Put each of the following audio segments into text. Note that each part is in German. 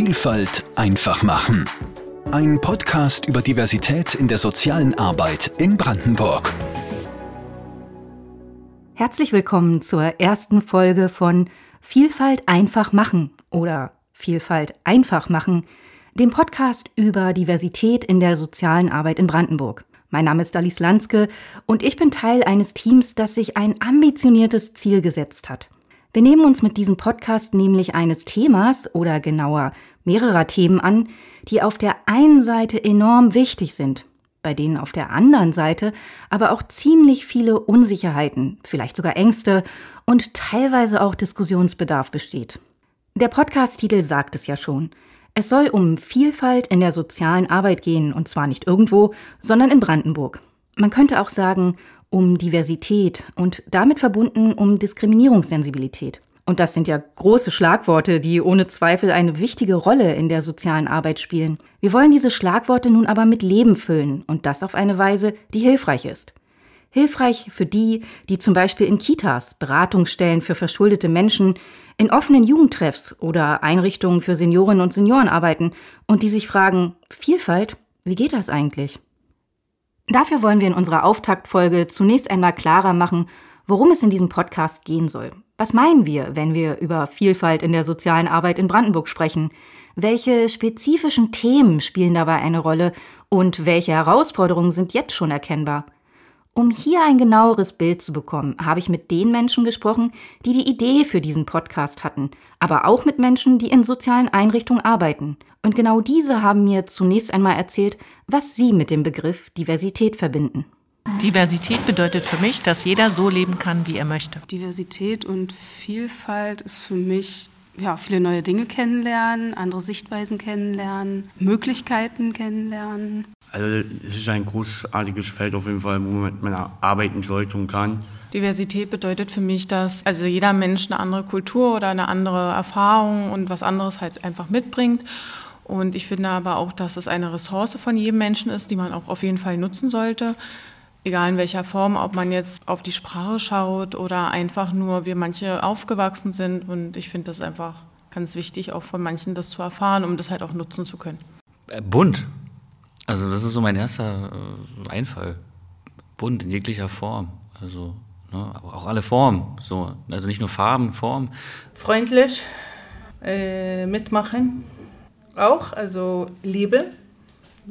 Vielfalt einfach machen. Ein Podcast über Diversität in der sozialen Arbeit in Brandenburg. Herzlich willkommen zur ersten Folge von Vielfalt einfach machen oder Vielfalt einfach machen, dem Podcast über Diversität in der sozialen Arbeit in Brandenburg. Mein Name ist Alice Lanske und ich bin Teil eines Teams, das sich ein ambitioniertes Ziel gesetzt hat. Wir nehmen uns mit diesem Podcast nämlich eines Themas oder genauer mehrerer Themen an, die auf der einen Seite enorm wichtig sind, bei denen auf der anderen Seite aber auch ziemlich viele Unsicherheiten, vielleicht sogar Ängste und teilweise auch Diskussionsbedarf besteht. Der Podcast-Titel sagt es ja schon. Es soll um Vielfalt in der sozialen Arbeit gehen, und zwar nicht irgendwo, sondern in Brandenburg. Man könnte auch sagen, um Diversität und damit verbunden um Diskriminierungssensibilität. Und das sind ja große Schlagworte, die ohne Zweifel eine wichtige Rolle in der sozialen Arbeit spielen. Wir wollen diese Schlagworte nun aber mit Leben füllen und das auf eine Weise, die hilfreich ist. Hilfreich für die, die zum Beispiel in Kitas, Beratungsstellen für verschuldete Menschen, in offenen Jugendtreffs oder Einrichtungen für Seniorinnen und Senioren arbeiten und die sich fragen, Vielfalt, wie geht das eigentlich? Dafür wollen wir in unserer Auftaktfolge zunächst einmal klarer machen, worum es in diesem Podcast gehen soll. Was meinen wir, wenn wir über Vielfalt in der sozialen Arbeit in Brandenburg sprechen? Welche spezifischen Themen spielen dabei eine Rolle und welche Herausforderungen sind jetzt schon erkennbar? Um hier ein genaueres Bild zu bekommen, habe ich mit den Menschen gesprochen, die die Idee für diesen Podcast hatten, aber auch mit Menschen, die in sozialen Einrichtungen arbeiten. Und genau diese haben mir zunächst einmal erzählt, was sie mit dem Begriff Diversität verbinden. Diversität bedeutet für mich, dass jeder so leben kann, wie er möchte. Diversität und Vielfalt ist für mich ja, viele neue Dinge kennenlernen, andere Sichtweisen kennenlernen, Möglichkeiten kennenlernen. Also es ist ein großartiges Feld auf jeden Fall, wo man arbeiten sollte und kann. Diversität bedeutet für mich, dass also jeder Mensch eine andere Kultur oder eine andere Erfahrung und was anderes halt einfach mitbringt. Und ich finde aber auch, dass es eine Ressource von jedem Menschen ist, die man auch auf jeden Fall nutzen sollte. Egal in welcher Form, ob man jetzt auf die Sprache schaut oder einfach nur, wie manche aufgewachsen sind. Und ich finde das einfach ganz wichtig, auch von manchen das zu erfahren, um das halt auch nutzen zu können. Äh, bunt. Also das ist so mein erster äh, Einfall. Bunt in jeglicher Form. Also ne, auch alle Formen. So. Also nicht nur Farben, Formen. Freundlich, äh, mitmachen auch. Also Liebe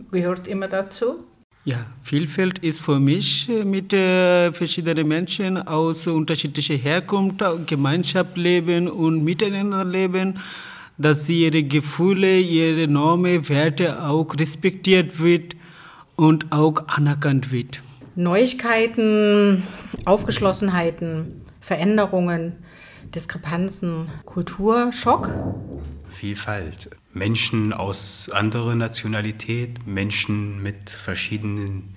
gehört immer dazu. Ja, Vielfalt ist für mich äh, mit äh, verschiedenen Menschen aus unterschiedlicher Herkunft, Gemeinschaft leben und miteinander leben, dass sie ihre Gefühle, ihre Normen, Werte auch respektiert wird und auch anerkannt wird. Neuigkeiten, Aufgeschlossenheiten, Veränderungen, Diskrepanzen, Kulturschock. Vielfalt. Menschen aus anderer Nationalität, Menschen mit verschiedenen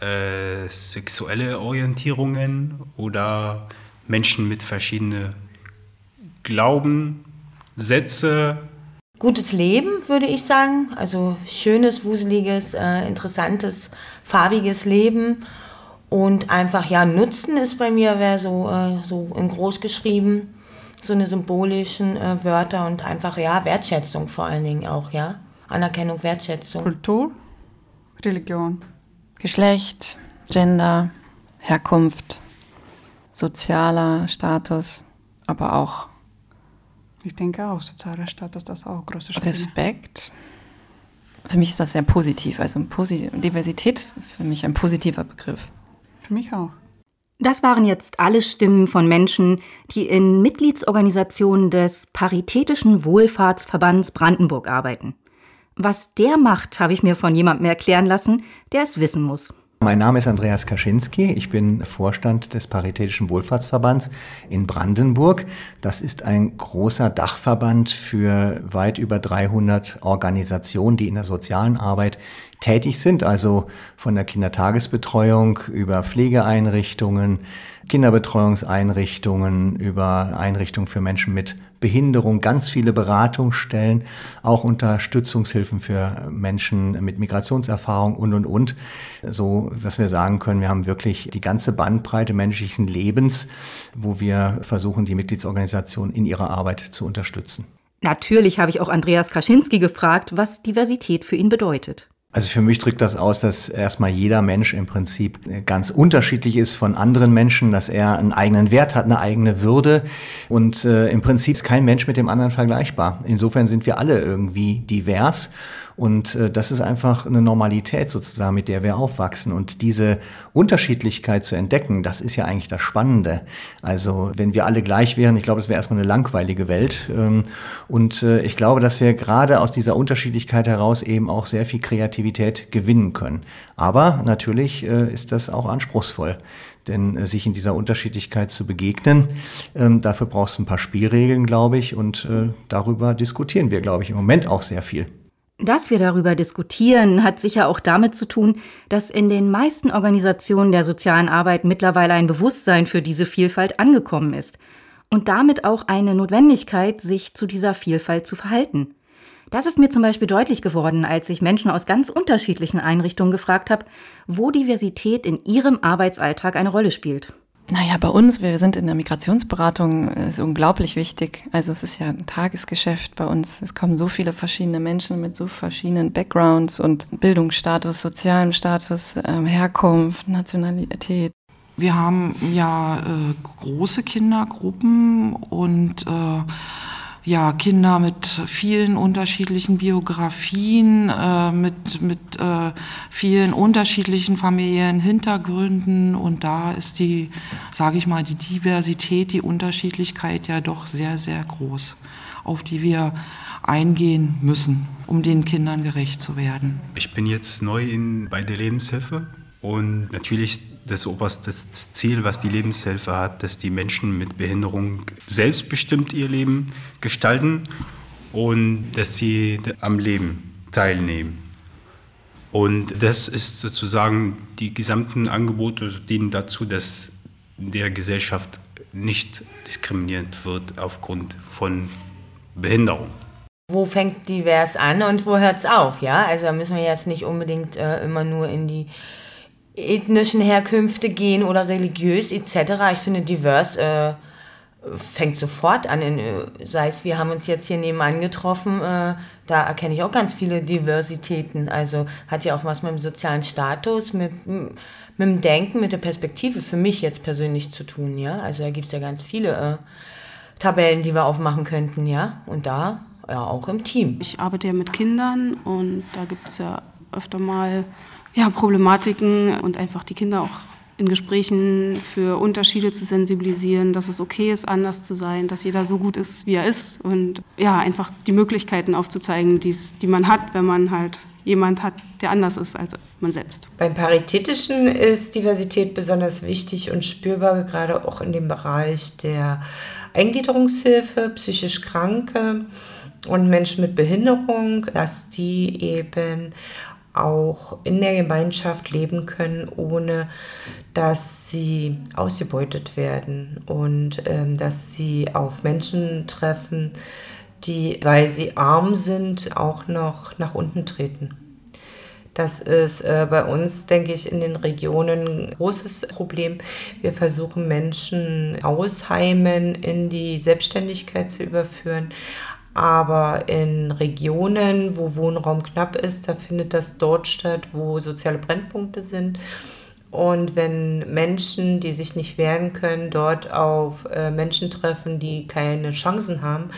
äh, sexuelle Orientierungen oder Menschen mit verschiedenen Glaubenssätze. Gutes Leben, würde ich sagen. Also schönes, wuseliges, äh, interessantes, farbiges Leben. Und einfach, ja, Nutzen ist bei mir, wäre so, äh, so in groß geschrieben so eine symbolischen äh, Wörter und einfach, ja, Wertschätzung vor allen Dingen auch, ja. Anerkennung, Wertschätzung. Kultur, Religion. Geschlecht, Gender, Herkunft, sozialer Status, aber auch. Ich denke auch, sozialer Status, das ist auch große Spiele. Respekt. Für mich ist das sehr positiv. Also Diversität für mich ein positiver Begriff. Für mich auch. Das waren jetzt alle Stimmen von Menschen, die in Mitgliedsorganisationen des Paritätischen Wohlfahrtsverbands Brandenburg arbeiten. Was der macht, habe ich mir von jemandem erklären lassen, der es wissen muss. Mein Name ist Andreas Kaczynski. Ich bin Vorstand des Paritätischen Wohlfahrtsverbands in Brandenburg. Das ist ein großer Dachverband für weit über 300 Organisationen, die in der sozialen Arbeit tätig sind, also von der Kindertagesbetreuung über Pflegeeinrichtungen, Kinderbetreuungseinrichtungen, über Einrichtungen für Menschen mit Behinderung, ganz viele Beratungsstellen, auch Unterstützungshilfen für Menschen mit Migrationserfahrung und, und, und, so dass wir sagen können, wir haben wirklich die ganze Bandbreite menschlichen Lebens, wo wir versuchen, die Mitgliedsorganisation in ihrer Arbeit zu unterstützen. Natürlich habe ich auch Andreas Kaczynski gefragt, was Diversität für ihn bedeutet. Also für mich drückt das aus, dass erstmal jeder Mensch im Prinzip ganz unterschiedlich ist von anderen Menschen, dass er einen eigenen Wert hat, eine eigene Würde und äh, im Prinzip ist kein Mensch mit dem anderen vergleichbar. Insofern sind wir alle irgendwie divers und äh, das ist einfach eine Normalität sozusagen, mit der wir aufwachsen. Und diese Unterschiedlichkeit zu entdecken, das ist ja eigentlich das Spannende. Also wenn wir alle gleich wären, ich glaube, das wäre erstmal eine langweilige Welt. Ähm, und äh, ich glaube, dass wir gerade aus dieser Unterschiedlichkeit heraus eben auch sehr viel Kreativität gewinnen können. Aber natürlich äh, ist das auch anspruchsvoll. Denn äh, sich in dieser Unterschiedlichkeit zu begegnen, ähm, dafür brauchst du ein paar Spielregeln, glaube ich. Und äh, darüber diskutieren wir, glaube ich, im Moment auch sehr viel. Dass wir darüber diskutieren, hat sicher auch damit zu tun, dass in den meisten Organisationen der sozialen Arbeit mittlerweile ein Bewusstsein für diese Vielfalt angekommen ist und damit auch eine Notwendigkeit, sich zu dieser Vielfalt zu verhalten. Das ist mir zum Beispiel deutlich geworden, als ich Menschen aus ganz unterschiedlichen Einrichtungen gefragt habe, wo Diversität in ihrem Arbeitsalltag eine Rolle spielt. Naja, bei uns, wir sind in der Migrationsberatung, ist unglaublich wichtig. Also es ist ja ein Tagesgeschäft bei uns. Es kommen so viele verschiedene Menschen mit so verschiedenen Backgrounds und Bildungsstatus, sozialem Status, ähm, Herkunft, Nationalität. Wir haben ja äh, große Kindergruppen und äh, ja, Kinder mit vielen unterschiedlichen Biografien, äh, mit, mit äh, vielen unterschiedlichen familiären Hintergründen. Und da ist die, sage ich mal, die Diversität, die Unterschiedlichkeit ja doch sehr, sehr groß, auf die wir eingehen müssen, um den Kindern gerecht zu werden. Ich bin jetzt neu in, bei der Lebenshilfe und natürlich das oberste Ziel, was die Lebenshilfe hat, dass die Menschen mit Behinderung selbstbestimmt ihr Leben gestalten und dass sie am Leben teilnehmen. Und das ist sozusagen, die gesamten Angebote dienen dazu, dass der Gesellschaft nicht diskriminiert wird aufgrund von Behinderung. Wo fängt divers an und wo hört es auf? Ja, also da müssen wir jetzt nicht unbedingt äh, immer nur in die ethnischen Herkünfte gehen oder religiös etc. Ich finde, divers äh, fängt sofort an. In, äh, sei es, wir haben uns jetzt hier nebenan getroffen, äh, da erkenne ich auch ganz viele Diversitäten. Also hat ja auch was mit dem sozialen Status, mit, mit dem Denken, mit der Perspektive für mich jetzt persönlich zu tun. Ja? Also da gibt es ja ganz viele äh, Tabellen, die wir aufmachen könnten. ja. Und da ja auch im Team. Ich arbeite ja mit Kindern und da gibt es ja öfter mal ja, Problematiken und einfach die Kinder auch in Gesprächen für Unterschiede zu sensibilisieren, dass es okay ist, anders zu sein, dass jeder so gut ist, wie er ist und ja, einfach die Möglichkeiten aufzuzeigen, die's, die man hat, wenn man halt jemand hat, der anders ist als man selbst. Beim Paritätischen ist Diversität besonders wichtig und spürbar, gerade auch in dem Bereich der Eingliederungshilfe, psychisch Kranke und Menschen mit Behinderung, dass die eben auch in der Gemeinschaft leben können, ohne dass sie ausgebeutet werden und ähm, dass sie auf Menschen treffen, die, weil sie arm sind, auch noch nach unten treten. Das ist äh, bei uns, denke ich, in den Regionen ein großes Problem. Wir versuchen Menschen aus Heimen in die Selbstständigkeit zu überführen, aber in Regionen, wo Wohnraum knapp ist, da findet das dort statt, wo soziale Brennpunkte sind. Und wenn Menschen, die sich nicht wehren können, dort auf äh, Menschen treffen, die keine Chancen haben,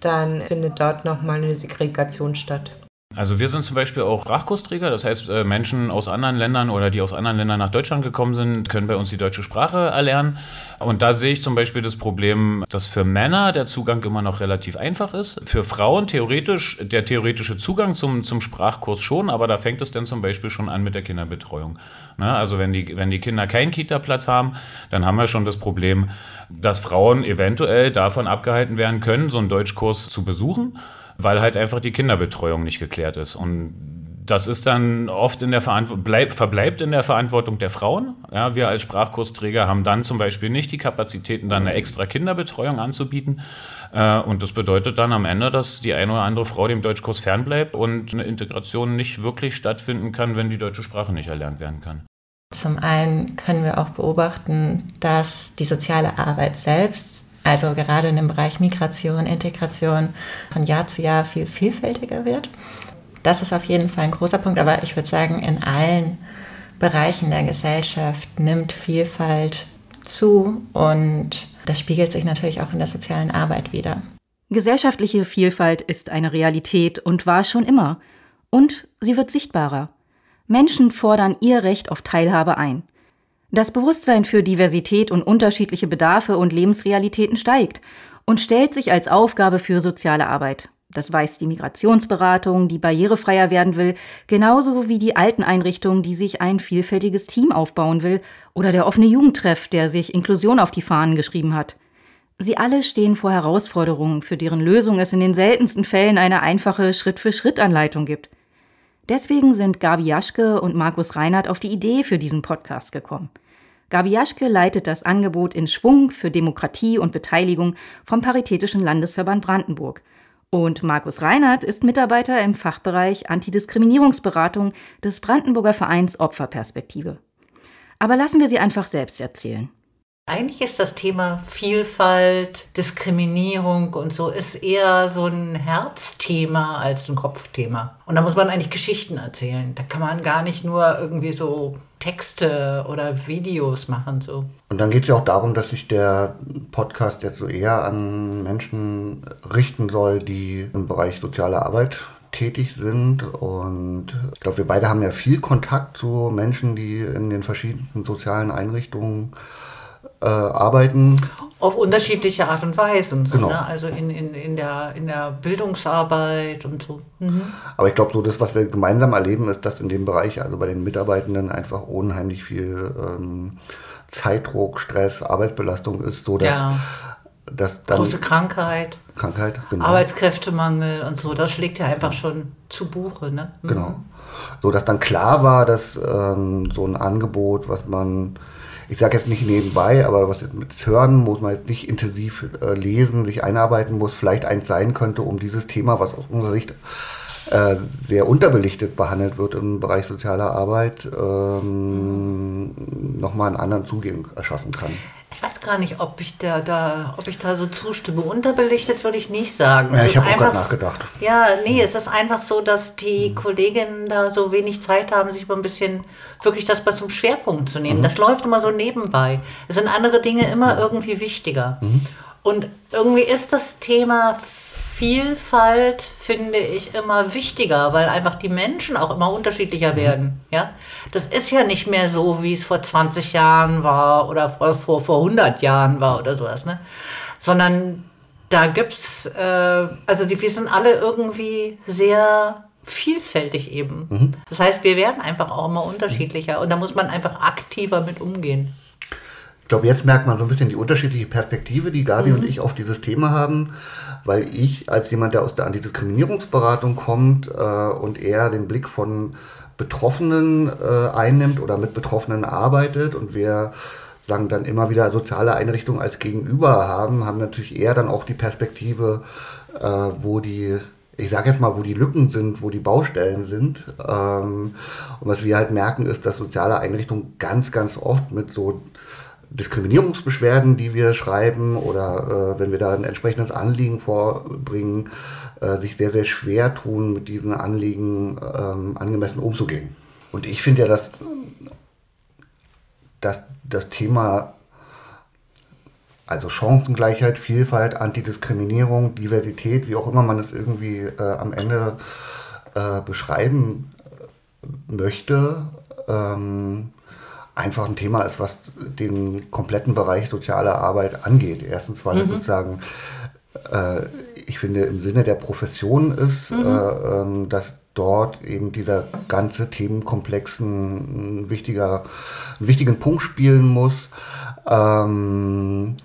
dann findet dort nochmal eine Segregation statt. Also wir sind zum Beispiel auch Sprachkursträger, das heißt äh, Menschen aus anderen Ländern oder die aus anderen Ländern nach Deutschland gekommen sind, können bei uns die deutsche Sprache erlernen. Und da sehe ich zum Beispiel das Problem, dass für Männer der Zugang immer noch relativ einfach ist. Für Frauen theoretisch der theoretische Zugang zum, zum Sprachkurs schon, aber da fängt es dann zum Beispiel schon an mit der Kinderbetreuung. Ne? Also wenn die, wenn die Kinder keinen Kita-Platz haben, dann haben wir schon das Problem, dass Frauen eventuell davon abgehalten werden können, so einen Deutschkurs zu besuchen weil halt einfach die Kinderbetreuung nicht geklärt ist. Und das ist dann oft in der Verantwortung, bleib, verbleibt in der Verantwortung der Frauen. Ja, wir als Sprachkursträger haben dann zum Beispiel nicht die Kapazitäten, dann eine extra Kinderbetreuung anzubieten. Äh, und das bedeutet dann am Ende, dass die eine oder andere Frau dem Deutschkurs fernbleibt und eine Integration nicht wirklich stattfinden kann, wenn die deutsche Sprache nicht erlernt werden kann. Zum einen können wir auch beobachten, dass die soziale Arbeit selbst also gerade in dem Bereich Migration, Integration von Jahr zu Jahr viel vielfältiger wird. Das ist auf jeden Fall ein großer Punkt, aber ich würde sagen, in allen Bereichen der Gesellschaft nimmt Vielfalt zu und das spiegelt sich natürlich auch in der sozialen Arbeit wieder. Gesellschaftliche Vielfalt ist eine Realität und war schon immer. Und sie wird sichtbarer. Menschen fordern ihr Recht auf Teilhabe ein. Das Bewusstsein für Diversität und unterschiedliche Bedarfe und Lebensrealitäten steigt und stellt sich als Aufgabe für soziale Arbeit. Das weiß die Migrationsberatung, die barrierefreier werden will, genauso wie die Alteneinrichtung, die sich ein vielfältiges Team aufbauen will, oder der offene Jugendtreff, der sich Inklusion auf die Fahnen geschrieben hat. Sie alle stehen vor Herausforderungen, für deren Lösung es in den seltensten Fällen eine einfache Schritt-für-Schritt-Anleitung gibt. Deswegen sind Gabi Jaschke und Markus Reinhardt auf die Idee für diesen Podcast gekommen. Gabi Jaschke leitet das Angebot in Schwung für Demokratie und Beteiligung vom Paritätischen Landesverband Brandenburg. Und Markus Reinhardt ist Mitarbeiter im Fachbereich Antidiskriminierungsberatung des Brandenburger Vereins Opferperspektive. Aber lassen wir sie einfach selbst erzählen. Eigentlich ist das Thema Vielfalt, Diskriminierung und so ist eher so ein Herzthema als ein Kopfthema. Und da muss man eigentlich Geschichten erzählen. Da kann man gar nicht nur irgendwie so Texte oder Videos machen. So. Und dann geht es ja auch darum, dass sich der Podcast jetzt so eher an Menschen richten soll, die im Bereich soziale Arbeit tätig sind. Und ich glaube, wir beide haben ja viel Kontakt zu Menschen, die in den verschiedensten sozialen Einrichtungen äh, arbeiten. Auf unterschiedliche Art und Weise. So, Genau. ne? Also in, in, in, der, in der Bildungsarbeit und so. Mhm. Aber ich glaube, so das, was wir gemeinsam erleben, ist, dass in dem Bereich, also bei den Mitarbeitenden, einfach unheimlich viel ähm, Zeitdruck, Stress, Arbeitsbelastung ist, so dass, Ja. dass dann Große Krankheit, Krankheit, genau. Arbeitskräftemangel und so. Das schlägt ja einfach schon zu Buche. Ne? Mhm. Genau. So dass dann klar war, dass ähm, so ein Angebot, was man, ich sage jetzt nicht nebenbei, aber was jetzt mit Hören muss man jetzt nicht intensiv äh, lesen, sich einarbeiten muss, vielleicht eins sein könnte, um dieses Thema, was aus unserer Sicht äh, sehr unterbelichtet behandelt wird im Bereich sozialer Arbeit, ähm, nochmal einen anderen Zugang erschaffen kann. Ich weiß gar nicht, ob ich da, da, ob ich da so zustimme. Unterbelichtet würde ich nicht sagen. Ja, Es ich habe auch nachgedacht. Ja, nee, es ist einfach so, dass die Kolleginnen da so wenig Zeit haben, sich mal ein bisschen wirklich das mal zum Schwerpunkt zu nehmen. Mhm. Das läuft immer so nebenbei. Es sind andere Dinge immer irgendwie wichtiger. Mhm. Und irgendwie ist das Thema Vielfalt, finde ich, immer wichtiger, weil einfach die Menschen auch immer unterschiedlicher werden. Ja? Das ist ja nicht mehr so, wie es vor 20 Jahren war oder vor, vor, vor 100 Jahren war oder sowas. Ne? Sondern da gibt's, äh, also die, wir sind alle irgendwie sehr vielfältig eben. Mhm. Das heißt, wir werden einfach auch immer unterschiedlicher und da muss man einfach aktiver mit umgehen. Ich glaube, jetzt merkt man so ein bisschen die unterschiedliche Perspektive, die Gabi Mhm. und ich auf dieses Thema haben, weil ich als jemand, der aus der Antidiskriminierungsberatung kommt äh, und eher den Blick von Betroffenen äh, einnimmt oder mit Betroffenen arbeitet und wir sagen dann immer wieder soziale Einrichtungen als Gegenüber haben, haben natürlich eher dann auch die Perspektive, äh, wo die ich sage jetzt mal, wo die Lücken sind, wo die Baustellen sind. Ähm, und was wir halt merken, ist, dass soziale Einrichtungen ganz, ganz oft mit so Diskriminierungsbeschwerden, die wir schreiben oder äh, wenn wir da ein entsprechendes Anliegen vorbringen, äh, sich sehr, sehr schwer tun, mit diesen Anliegen ähm, angemessen umzugehen. Und ich finde ja, dass, dass das Thema also Chancengleichheit, Vielfalt, Antidiskriminierung, Diversität, wie auch immer man es irgendwie äh, am Ende äh, beschreiben möchte, ähm, einfach ein Thema ist, was den kompletten Bereich soziale Arbeit angeht. Erstens, weil es Mhm. sozusagen, äh, ich finde, im Sinne der Profession ist, Mhm. äh, ähm, dass dort eben dieser ganze Themenkomplex ein, wichtiger, einen wichtigen Punkt spielen muss. Ähm,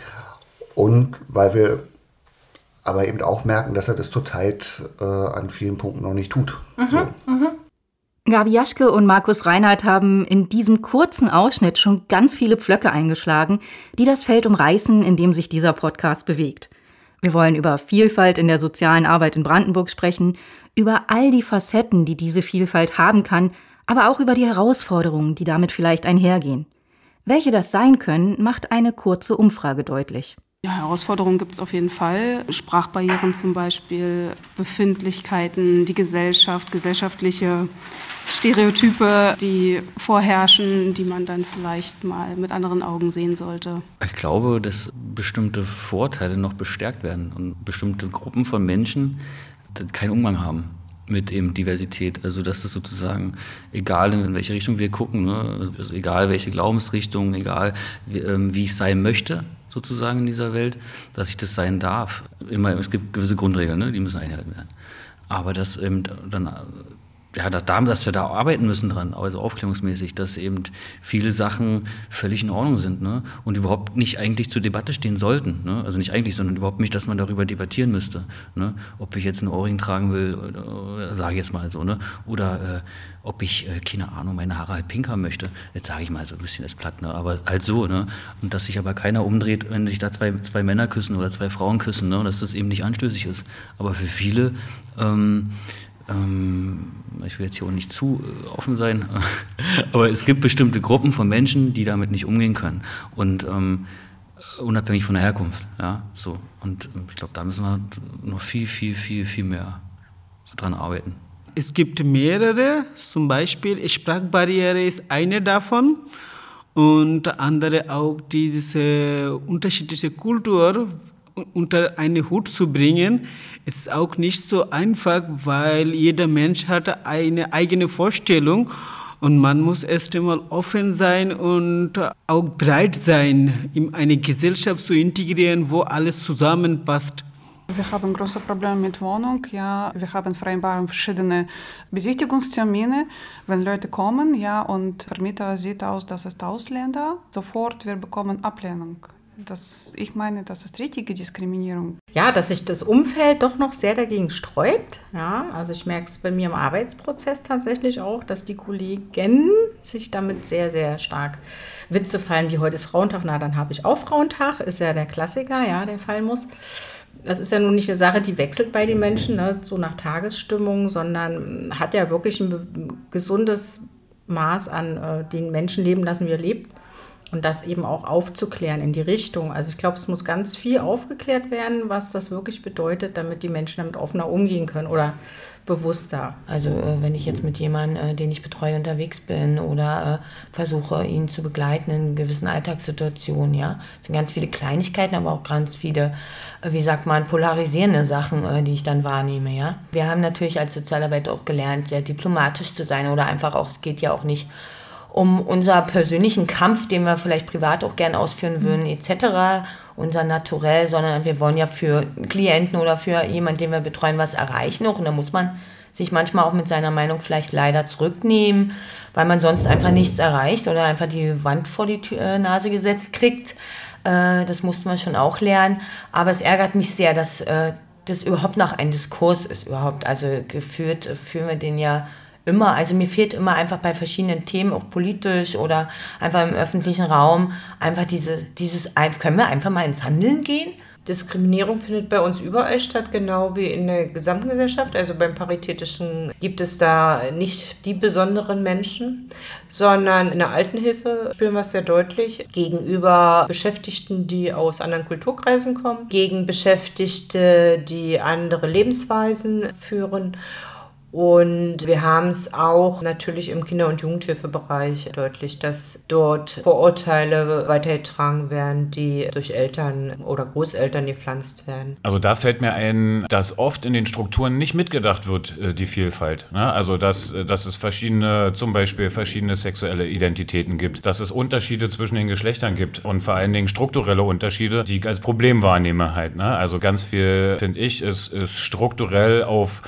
und weil wir aber eben auch merken, dass er das zurzeit äh, an vielen Punkten noch nicht tut. Gabi Jaschke und Markus Reinhardt haben in diesem kurzen Ausschnitt schon ganz viele Pflöcke eingeschlagen, die das Feld umreißen, in dem sich dieser Podcast bewegt. Wir wollen über Vielfalt in der sozialen Arbeit in Brandenburg sprechen, über all die Facetten, die diese Vielfalt haben kann, aber auch über die Herausforderungen, die damit vielleicht einhergehen. Welche das sein können, macht eine kurze Umfrage deutlich. Ja, Herausforderungen gibt es auf jeden Fall. Sprachbarrieren zum Beispiel, Befindlichkeiten, die Gesellschaft, gesellschaftliche Stereotype, die vorherrschen, die man dann vielleicht mal mit anderen Augen sehen sollte. Ich glaube, dass bestimmte Vorteile noch bestärkt werden und bestimmte Gruppen von Menschen keinen Umgang haben mit eben Diversität. Also dass es sozusagen, egal in welche Richtung wir gucken, ne, also egal welche Glaubensrichtung, egal wie, ähm, wie ich sein möchte, sozusagen in dieser Welt, dass ich das sein darf. Immer, es gibt gewisse Grundregeln, ne, die müssen eingehalten werden. Aber dass eben dann ja, dass wir da arbeiten müssen dran, also aufklärungsmäßig, dass eben viele Sachen völlig in Ordnung sind ne? und überhaupt nicht eigentlich zur Debatte stehen sollten. Ne? Also nicht eigentlich, sondern überhaupt nicht, dass man darüber debattieren müsste. Ne? Ob ich jetzt einen Ohrring tragen will, sage ich jetzt mal so, ne? oder äh, ob ich, äh, keine Ahnung, meine Haare halt pink haben möchte. Jetzt sage ich mal so ein bisschen das platt, ne? aber halt so. Ne? Und dass sich aber keiner umdreht, wenn sich da zwei, zwei Männer küssen oder zwei Frauen küssen, ne? dass das eben nicht anstößig ist. Aber für viele... Ähm, ähm, ich will jetzt hier auch nicht zu äh, offen sein, aber es gibt bestimmte Gruppen von Menschen, die damit nicht umgehen können. Und ähm, unabhängig von der Herkunft. Ja, so. Und ähm, ich glaube, da müssen wir noch viel, viel, viel, viel mehr dran arbeiten. Es gibt mehrere, zum Beispiel Sprachbarriere ist eine davon und andere auch diese unterschiedliche Kultur, unter einen Hut zu bringen, ist auch nicht so einfach, weil jeder Mensch hat eine eigene Vorstellung und man muss erst einmal offen sein und auch bereit sein, in eine Gesellschaft zu integrieren, wo alles zusammenpasst. Wir haben große Probleme mit Wohnung. Ja, wir haben vereinbart verschiedene Besichtigungstermine. Wenn Leute kommen, ja, und Vermieter sieht aus, dass es Ausländer, sofort wir bekommen Ablehnung. Das, ich meine, das ist richtige Diskriminierung. Ja, dass sich das Umfeld doch noch sehr dagegen sträubt. Ja, also ich merke es bei mir im Arbeitsprozess tatsächlich auch, dass die Kollegen sich damit sehr, sehr stark Witze fallen, wie heute ist Frauentag, na dann habe ich auch Frauentag, ist ja der Klassiker, ja, der fallen muss. Das ist ja nun nicht eine Sache, die wechselt bei den Menschen, ne, so nach Tagesstimmung, sondern hat ja wirklich ein gesundes Maß an äh, den Menschen leben lassen, wie er lebt und das eben auch aufzuklären in die Richtung. Also ich glaube, es muss ganz viel aufgeklärt werden, was das wirklich bedeutet, damit die Menschen damit offener umgehen können oder bewusster. Also äh, wenn ich jetzt mit jemandem, äh, den ich betreue, unterwegs bin oder äh, versuche, ihn zu begleiten in gewissen Alltagssituationen, ja, es sind ganz viele Kleinigkeiten, aber auch ganz viele, wie sagt man, polarisierende Sachen, die ich dann wahrnehme, ja. Wir haben natürlich als Sozialarbeiter auch gelernt, sehr diplomatisch zu sein oder einfach auch, es geht ja auch nicht um unser persönlichen Kampf, den wir vielleicht privat auch gern ausführen würden, etc., unser Naturell, sondern wir wollen ja für Klienten oder für jemanden, den wir betreuen, was erreichen auch. Und da muss man sich manchmal auch mit seiner Meinung vielleicht leider zurücknehmen, weil man sonst einfach nichts erreicht oder einfach die Wand vor die äh, Nase gesetzt kriegt. Äh, das mussten wir schon auch lernen. Aber es ärgert mich sehr, dass äh, das überhaupt noch ein Diskurs ist überhaupt. Also geführt führen wir den ja immer, also mir fehlt immer einfach bei verschiedenen Themen, auch politisch oder einfach im öffentlichen Raum, einfach diese, dieses, können wir einfach mal ins Handeln gehen? Diskriminierung findet bei uns überall statt, genau wie in der gesamten Gesellschaft. Also beim Paritätischen gibt es da nicht die besonderen Menschen, sondern in der Altenhilfe spüren wir es sehr deutlich gegenüber Beschäftigten, die aus anderen Kulturkreisen kommen, gegen Beschäftigte, die andere Lebensweisen führen und wir haben es auch natürlich im Kinder- und Jugendhilfebereich deutlich, dass dort Vorurteile weitergetragen werden, die durch Eltern oder Großeltern gepflanzt werden. Also da fällt mir ein, dass oft in den Strukturen nicht mitgedacht wird, äh, die Vielfalt. Ne? Also dass, äh, dass es verschiedene, zum Beispiel verschiedene sexuelle Identitäten gibt, dass es Unterschiede zwischen den Geschlechtern gibt und vor allen Dingen strukturelle Unterschiede, die ich als Problem wahrnehme halt. Ne? Also ganz viel, finde ich, ist, ist strukturell auf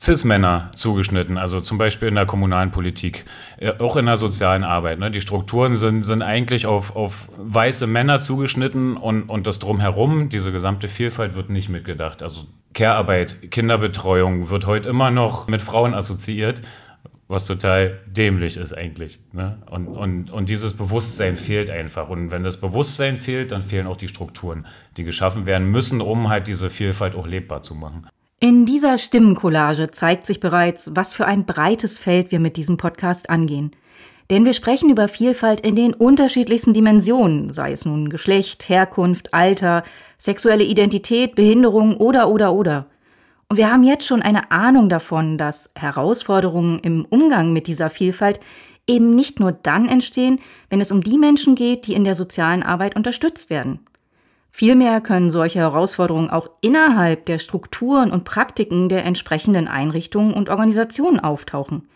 Cis-Männer zugeschnitten, also zum Beispiel in der kommunalen Politik, äh, auch in der sozialen Arbeit. Ne? Die Strukturen sind, sind eigentlich auf, auf weiße Männer zugeschnitten und, und das Drumherum, diese gesamte Vielfalt wird nicht mitgedacht. Also Care-Arbeit, Kinderbetreuung wird heute immer noch mit Frauen assoziiert, was total dämlich ist eigentlich. Ne? Und, und, und dieses Bewusstsein fehlt einfach. Und wenn das Bewusstsein fehlt, dann fehlen auch die Strukturen, die geschaffen werden müssen, um halt diese Vielfalt auch lebbar zu machen. In dieser Stimmencollage zeigt sich bereits, was für ein breites Feld wir mit diesem Podcast angehen. Denn wir sprechen über Vielfalt in den unterschiedlichsten Dimensionen, sei es nun Geschlecht, Herkunft, Alter, sexuelle Identität, Behinderung oder oder oder. Und wir haben jetzt schon eine Ahnung davon, dass Herausforderungen im Umgang mit dieser Vielfalt eben nicht nur dann entstehen, wenn es um die Menschen geht, die in der sozialen Arbeit unterstützt werden. Vielmehr können solche Herausforderungen auch innerhalb der Strukturen und Praktiken der entsprechenden Einrichtungen und Organisationen auftauchen.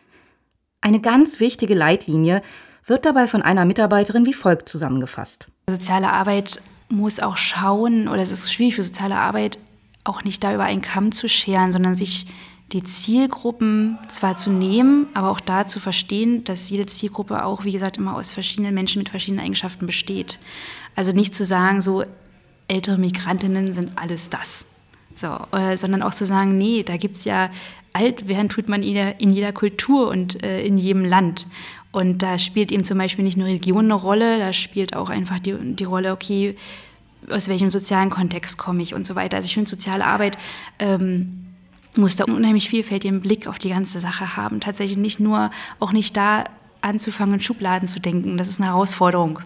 Eine ganz wichtige Leitlinie wird dabei von einer Mitarbeiterin wie folgt zusammengefasst. Soziale Arbeit muss auch schauen, oder es ist schwierig für soziale Arbeit, auch nicht da über einen Kamm zu scheren, sondern sich die Zielgruppen zwar zu nehmen, aber auch da zu verstehen, dass jede Zielgruppe auch, wie gesagt, immer aus verschiedenen Menschen mit verschiedenen Eigenschaften besteht. Also nicht zu sagen, so ältere Migrantinnen sind alles das. So, äh, sondern auch zu sagen, nee, da gibt es ja alt werden tut man in jeder, in jeder Kultur und äh, in jedem Land. Und da spielt eben zum Beispiel nicht nur Religion eine Rolle, da spielt auch einfach die, die Rolle, okay, aus welchem sozialen Kontext komme ich und so weiter. Also ich finde, soziale Arbeit ähm, muss da unheimlich vielfältigen Blick auf die ganze Sache haben. Tatsächlich nicht nur, auch nicht da anzufangen, Schubladen zu denken. Das ist eine Herausforderung,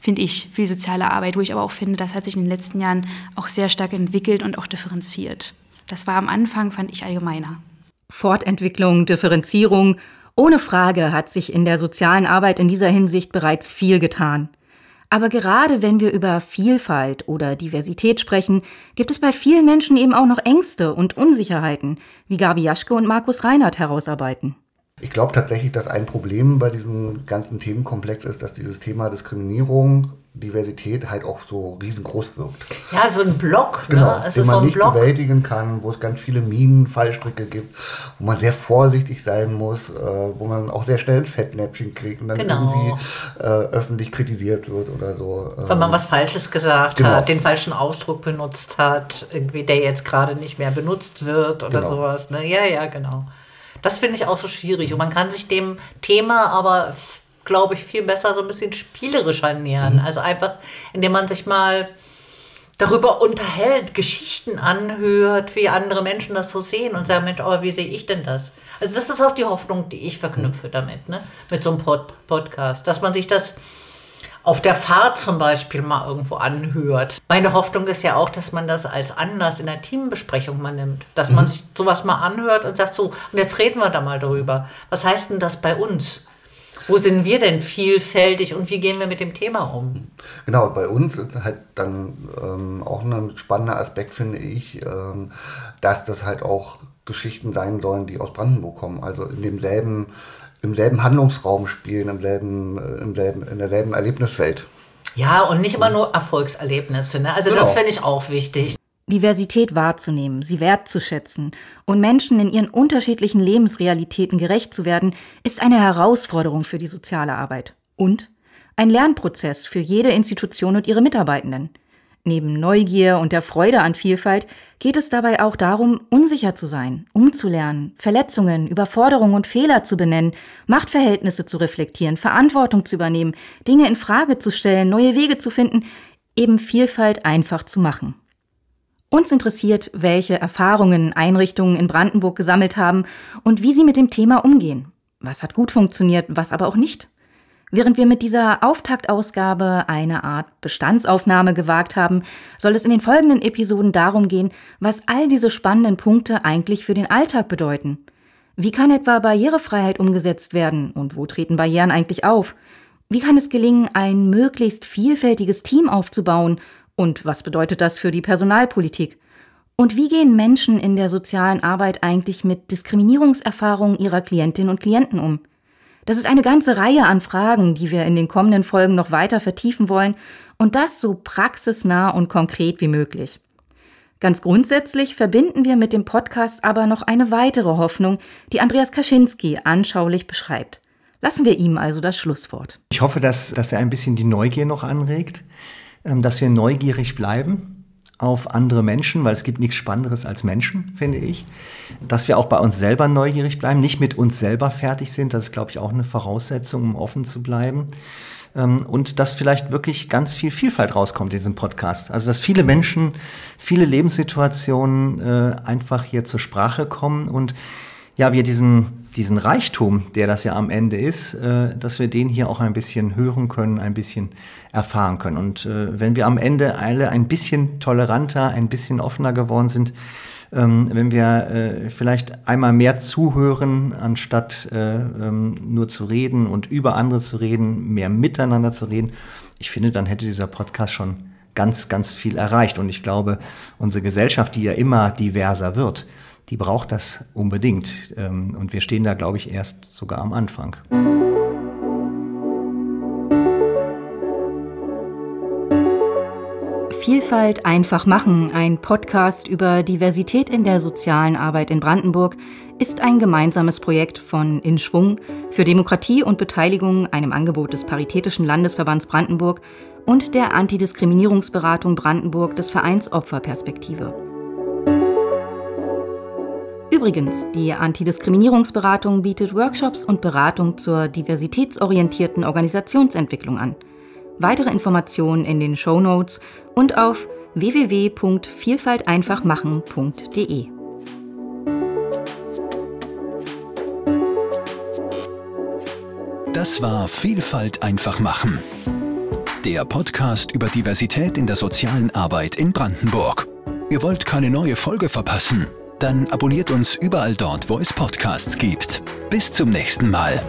finde ich, für die soziale Arbeit, wo ich aber auch finde, das hat sich in den letzten Jahren auch sehr stark entwickelt und auch differenziert. Das war am Anfang, fand ich, allgemeiner. Fortentwicklung, Differenzierung. Ohne Frage hat sich in der sozialen Arbeit in dieser Hinsicht bereits viel getan. Aber gerade wenn wir über Vielfalt oder Diversität sprechen, gibt es bei vielen Menschen eben auch noch Ängste und Unsicherheiten, wie Gabi Jaschke und Markus Reinhardt herausarbeiten. Ich glaube tatsächlich, dass ein Problem bei diesem ganzen Themenkomplex ist, dass dieses Thema Diskriminierung Diversität halt auch so riesengroß wirkt. Ja, so ein Block, ne? genau, ne? Es den ist man so ein nicht Block. bewältigen kann, wo es ganz viele Minen, Fallstricke gibt, wo man sehr vorsichtig sein muss, äh, wo man auch sehr schnell ins Fettnäpfchen kriegt und dann Genau. irgendwie äh, öffentlich kritisiert wird oder so. Wenn man Ähm, was Falsches gesagt genau. hat, den falschen Ausdruck benutzt hat, irgendwie der jetzt gerade nicht mehr benutzt wird oder Genau. sowas. Ne? Ja, ja, genau. Das finde ich auch so schwierig. Und man kann sich dem Thema aber, glaube ich, viel besser so ein bisschen spielerischer nähern. Also einfach, indem man sich mal darüber unterhält, Geschichten anhört, wie andere Menschen das so sehen und sagen, Mensch, aber wie sehe ich denn das? Also das ist auch die Hoffnung, die ich verknüpfe damit, ne? mit so einem Pod Podcast, dass man sich das auf der Fahrt zum Beispiel mal irgendwo anhört. Meine Hoffnung ist ja auch, dass man das als Anlass in der Teambesprechung mal nimmt. Dass man Mhm. sich sowas mal anhört und sagt so, und jetzt reden wir da mal drüber. Was heißt denn das bei uns? Wo sind wir denn vielfältig und wie gehen wir mit dem Thema um? Genau, bei uns ist halt dann ähm, auch ein spannender Aspekt, finde ich, ähm, dass das halt auch Geschichten sein sollen, die aus Brandenburg kommen. Also in demselben, im selben Handlungsraum spielen, im selben, äh, im selben, in derselben Erlebniswelt. Ja, und nicht immer nur Erfolgserlebnisse. Ne? Also das Genau. finde ich auch wichtig. Diversität wahrzunehmen, sie wertzuschätzen und Menschen in ihren unterschiedlichen Lebensrealitäten gerecht zu werden, ist eine Herausforderung für die soziale Arbeit und ein Lernprozess für jede Institution und ihre Mitarbeitenden. Neben Neugier und der Freude an Vielfalt geht es dabei auch darum, unsicher zu sein, umzulernen, Verletzungen, Überforderungen und Fehler zu benennen, Machtverhältnisse zu reflektieren, Verantwortung zu übernehmen, Dinge in Frage zu stellen, neue Wege zu finden, eben Vielfalt einfach zu machen. Uns interessiert, welche Erfahrungen Einrichtungen in Brandenburg gesammelt haben und wie sie mit dem Thema umgehen. Was hat gut funktioniert, was aber auch nicht. Während wir mit dieser Auftaktausgabe eine Art Bestandsaufnahme gewagt haben, soll es in den folgenden Episoden darum gehen, was all diese spannenden Punkte eigentlich für den Alltag bedeuten. Wie kann etwa Barrierefreiheit umgesetzt werden und wo treten Barrieren eigentlich auf? Wie kann es gelingen, ein möglichst vielfältiges Team aufzubauen und was bedeutet das für die Personalpolitik? Und wie gehen Menschen in der sozialen Arbeit eigentlich mit Diskriminierungserfahrungen ihrer Klientinnen und Klienten um? Das ist eine ganze Reihe an Fragen, die wir in den kommenden Folgen noch weiter vertiefen wollen und das so praxisnah und konkret wie möglich. Ganz grundsätzlich verbinden wir mit dem Podcast aber noch eine weitere Hoffnung, die Andreas Kaczynski anschaulich beschreibt. Lassen wir ihm also das Schlusswort. Ich hoffe, dass, dass er ein bisschen die Neugier noch anregt, ähm, dass wir neugierig bleiben auf andere Menschen, weil es gibt nichts Spannenderes als Menschen, finde ich. Dass wir auch bei uns selber neugierig bleiben, nicht mit uns selber fertig sind, das ist, glaube ich, auch eine Voraussetzung, um offen zu bleiben. Ähm, Und dass vielleicht wirklich ganz viel Vielfalt rauskommt in diesem Podcast. Also dass viele Menschen, viele Lebenssituationen äh, einfach hier zur Sprache kommen und ja, wir diesen diesen Reichtum, der das ja am Ende ist, äh, dass wir den hier auch ein bisschen hören können, ein bisschen erfahren können. Und äh, wenn wir am Ende alle ein bisschen toleranter, ein bisschen offener geworden sind, ähm, wenn wir äh, vielleicht einmal mehr zuhören, anstatt äh, ähm, nur zu reden und über andere zu reden, mehr miteinander zu reden, ich finde, dann hätte dieser Podcast schon ganz, ganz viel erreicht. Und ich glaube, unsere Gesellschaft, die ja immer diverser wird, die braucht das unbedingt. Ähm, und wir stehen da, glaube ich, erst sogar am Anfang. Vielfalt einfach machen, ein Podcast über Diversität in der sozialen Arbeit in Brandenburg, ist ein gemeinsames Projekt von In Schwung für Demokratie und Beteiligung, einem Angebot des Paritätischen Landesverbands Brandenburg und der Antidiskriminierungsberatung Brandenburg des Vereins Opferperspektive. Übrigens, die Antidiskriminierungsberatung bietet Workshops und Beratung zur diversitätsorientierten Organisationsentwicklung an. Weitere Informationen in den Show Notes und auf www.vielfalteinfachmachen.de. Das war Vielfalt einfach machen. Der Podcast über Diversität in der sozialen Arbeit in Brandenburg. Ihr wollt keine neue Folge verpassen? Dann abonniert uns überall dort, wo es Podcasts gibt. Bis zum nächsten Mal.